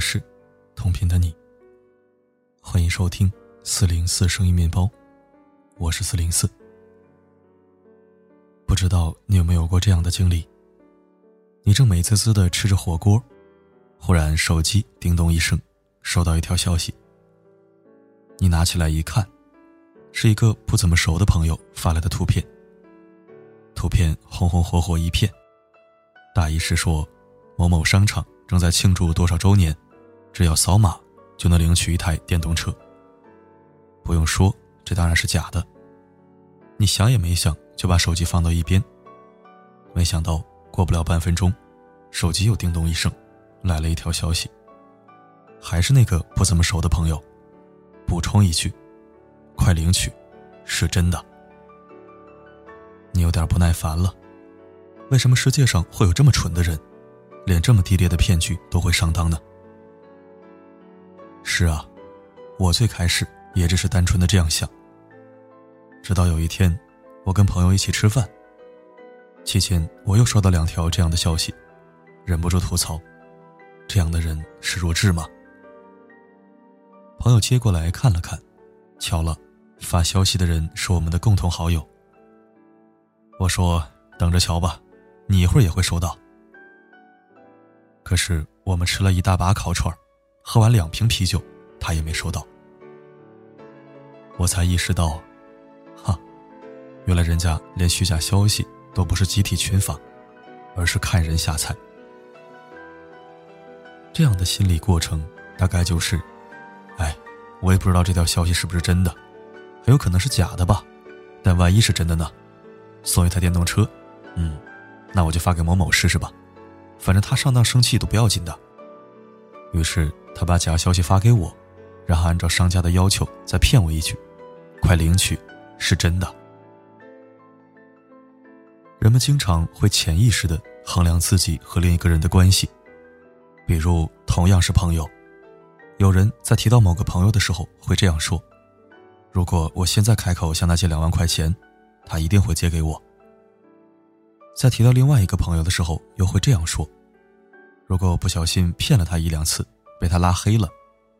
城市，同频的你。欢迎收听四零四声音面包，我是四零四。不知道你有没有过这样的经历？你正美滋滋的吃着火锅，忽然手机叮咚一声，收到一条消息。你拿起来一看，是一个不怎么熟的朋友发来的图片。图片红红火火一片，大意是说。某某商场正在庆祝多少周年，只要扫码就能领取一台电动车。不用说，这当然是假的。你想也没想就把手机放到一边。没想到过不了半分钟，手机又叮咚一声，来了一条消息，还是那个不怎么熟的朋友，补充一句：“快领取，是真的。”你有点不耐烦了，为什么世界上会有这么蠢的人？连这么低劣的骗局都会上当呢？是啊，我最开始也只是单纯的这样想。直到有一天，我跟朋友一起吃饭，期间我又收到两条这样的消息，忍不住吐槽：这样的人是弱智吗？朋友接过来看了看，巧了，发消息的人是我们的共同好友。我说：“等着瞧吧，你一会儿也会收到。”可是我们吃了一大把烤串儿喝完两瓶啤酒，他也没收到。我才意识到，哈，原来人家连虚假消息都不是集体群发，而是看人下菜。这样的心理过程大概就是，哎，我也不知道这条消息是不是真的，很有可能是假的吧。但万一是真的呢？送一台电动车，嗯，那我就发给某某试试吧。反正他上当生气都不要紧的。于是他把假消息发给我，然后按照商家的要求再骗我一句：“快领取，是真的。”人们经常会潜意识的衡量自己和另一个人的关系，比如同样是朋友，有人在提到某个朋友的时候会这样说：“如果我现在开口向他借两万块钱，他一定会借给我。”在提到另外一个朋友的时候，又会这样说：“如果我不小心骗了他一两次，被他拉黑了，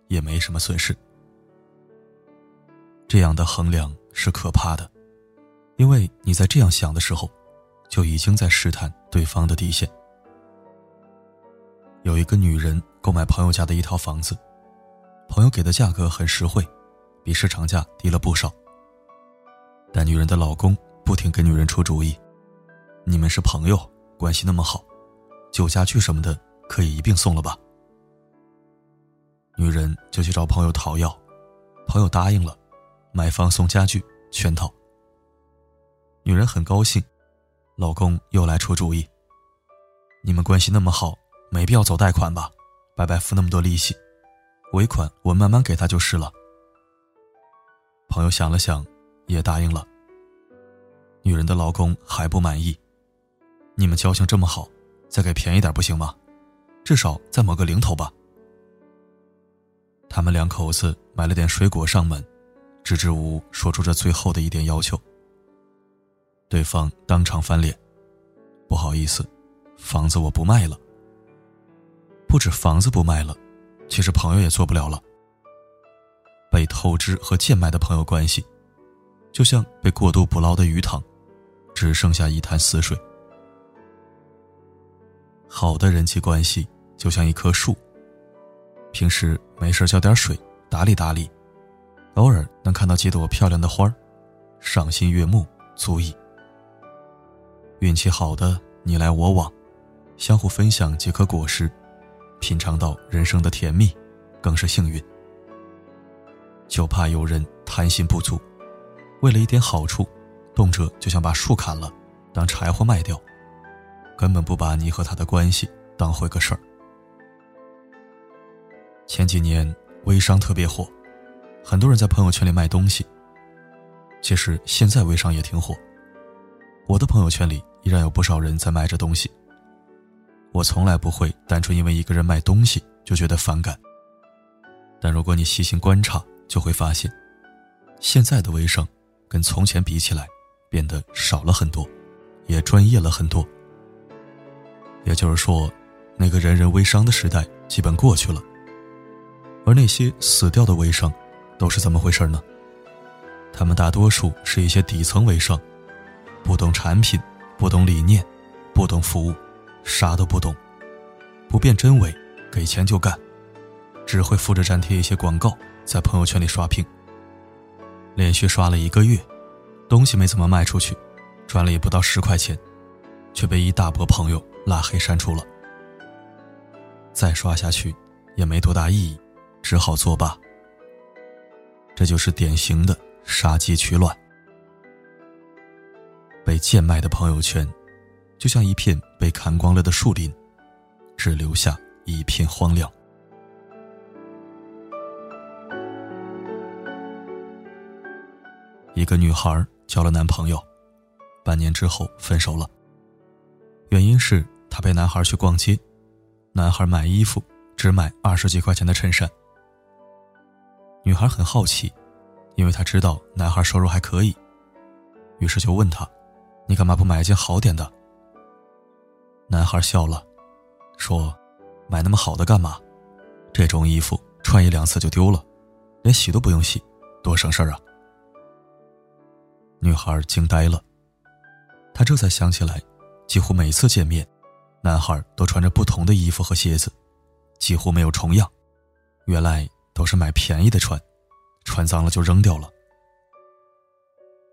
也没什么损失。”这样的衡量是可怕的，因为你在这样想的时候，就已经在试探对方的底线。有一个女人购买朋友家的一套房子，朋友给的价格很实惠，比市场价低了不少。但女人的老公不停给女人出主意。你们是朋友，关系那么好，酒家具什么的可以一并送了吧？女人就去找朋友讨要，朋友答应了，买房送家具全套。女人很高兴，老公又来出主意。你们关系那么好，没必要走贷款吧？白白付那么多利息，尾款我慢慢给他就是了。朋友想了想，也答应了。女人的老公还不满意。你们交情这么好，再给便宜点不行吗？至少再抹个零头吧。他们两口子买了点水果上门，支支吾吾说出这最后的一点要求。对方当场翻脸：“不好意思，房子我不卖了。不止房子不卖了，其实朋友也做不了了。被透支和贱卖的朋友关系，就像被过度捕捞的鱼塘，只剩下一潭死水。”好的人际关系就像一棵树，平时没事浇点水，打理打理，偶尔能看到几朵漂亮的花儿，赏心悦目足矣。运气好的你来我往，相互分享几颗果实，品尝到人生的甜蜜，更是幸运。就怕有人贪心不足，为了一点好处，动辄就想把树砍了，当柴火卖掉。根本不把你和他的关系当回个事儿。前几年微商特别火，很多人在朋友圈里卖东西。其实现在微商也挺火，我的朋友圈里依然有不少人在卖着东西。我从来不会单纯因为一个人卖东西就觉得反感。但如果你细心观察，就会发现，现在的微商跟从前比起来，变得少了很多，也专业了很多。也就是说，那个人人微商的时代基本过去了，而那些死掉的微商，都是怎么回事呢？他们大多数是一些底层微商，不懂产品，不懂理念，不懂服务，啥都不懂，不辨真伪，给钱就干，只会复制粘贴一些广告，在朋友圈里刷屏。连续刷了一个月，东西没怎么卖出去，赚了也不到十块钱，却被一大波朋友拉黑删除了。再刷下去，也没多大意义，只好作罢。这就是典型的杀鸡取卵。被贱卖的朋友圈，就像一片被砍光了的树林，只留下一片荒凉。一个女孩交了男朋友，半年之后分手了。原因是她陪男孩去逛街，男孩买衣服只买二十几块钱的衬衫。女孩很好奇，因为她知道男孩收入还可以，于是就问他：“你干嘛不买一件好点的？”男孩笑了，说：“买那么好的干嘛？这种衣服穿一两次就丢了，连洗都不用洗，多省事儿啊。”女孩惊呆了，她这才想起来，几乎每次见面，男孩都穿着不同的衣服和鞋子，几乎没有重样。原来都是买便宜的穿，穿脏了就扔掉了。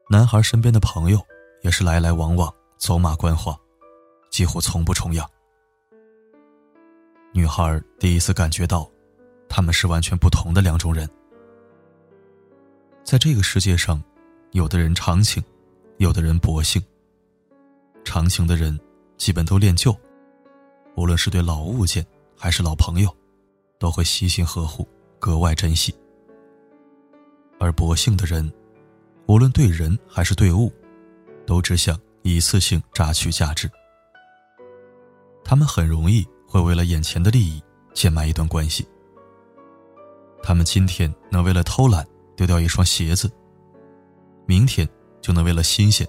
男孩身边的朋友也是来来往往，走马观花，几乎从不重样。女孩第一次感觉到，他们是完全不同的两种人，在这个世界上。有的人长情，有的人薄幸。长情的人基本都恋旧，无论是对老物件还是老朋友，都会悉心呵护，格外珍惜。而薄幸的人，无论对人还是对物，都只想一次性榨取价值。他们很容易会为了眼前的利益贱卖一段关系。他们今天能为了偷懒丢掉一双鞋子。明天就能为了新鲜，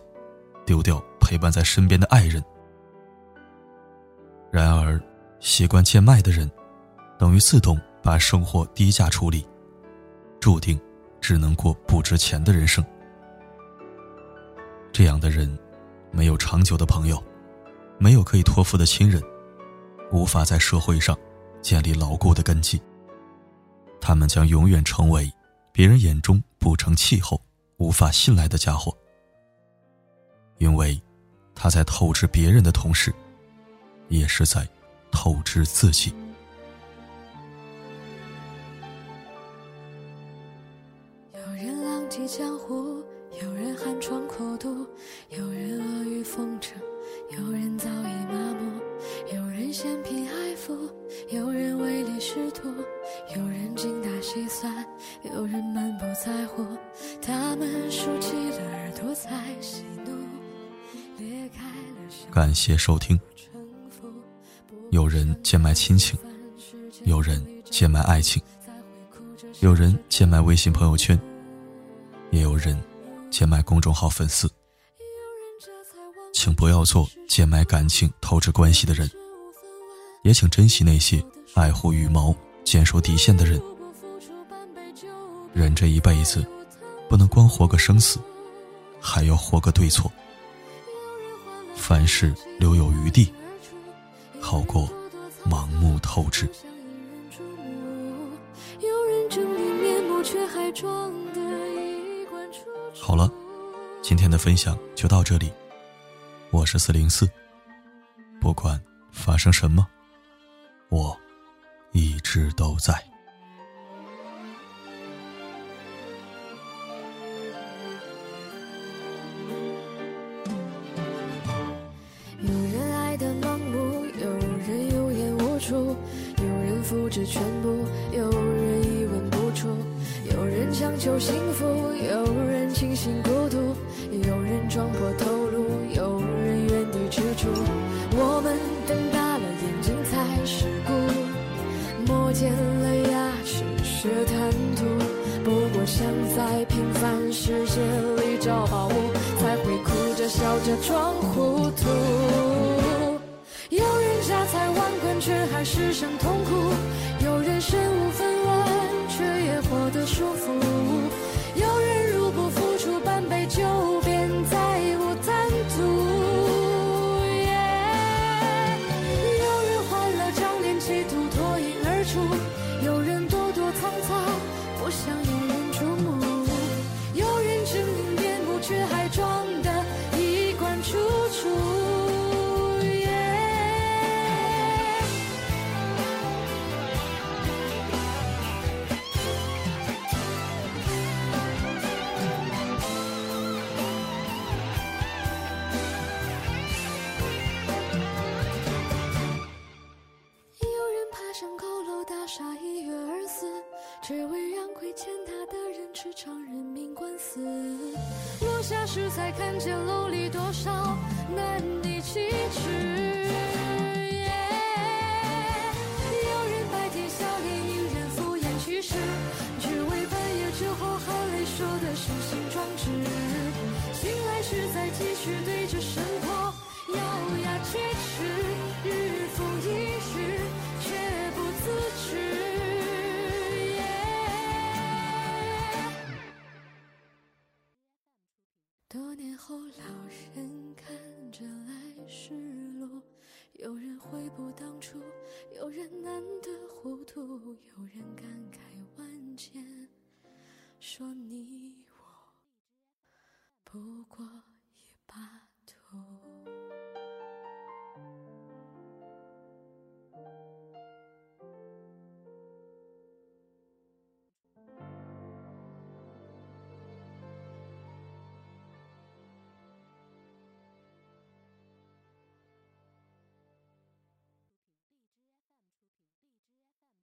丢掉陪伴在身边的爱人。然而，习惯贱卖的人，等于自动把生活低价处理，注定只能过不值钱的人生。这样的人，没有长久的朋友，没有可以托付的亲人，无法在社会上建立牢固的根基。他们将永远成为别人眼中不成气候。无法信赖的家伙，因为他在透支别人的同时，也是在透支自己。感谢收听。有人贱卖亲情，有人贱卖爱情，有人贱卖微信朋友圈，也有人贱卖公众号粉丝。请不要做贱卖感情、透支关系的人，也请珍惜那些爱护羽毛、坚守底线的人。人这一辈子。不能光活个生死，还要活个对错。凡事留有余地，好过盲目透支。好了，今天的分享就到这里。我是四零四，不管发生什么，我一直都在。复制全部，有人一问不出；有人强求幸福，有人清醒孤独；有人撞破头颅，有人原地踟蹰。我们瞪大了眼睛才世故，磨尖了牙齿学贪图。不过想在平凡世界里找宝物，才会哭着笑着装糊涂。有人家财万贯，却还是生痛苦；舒服。落下时才看见楼里多少难敌启齿。有人白天笑脸迎人敷衍去世，只为半夜之后含泪说的雄心壮志。醒来时再继续对着生活咬牙切齿，日复一日我一般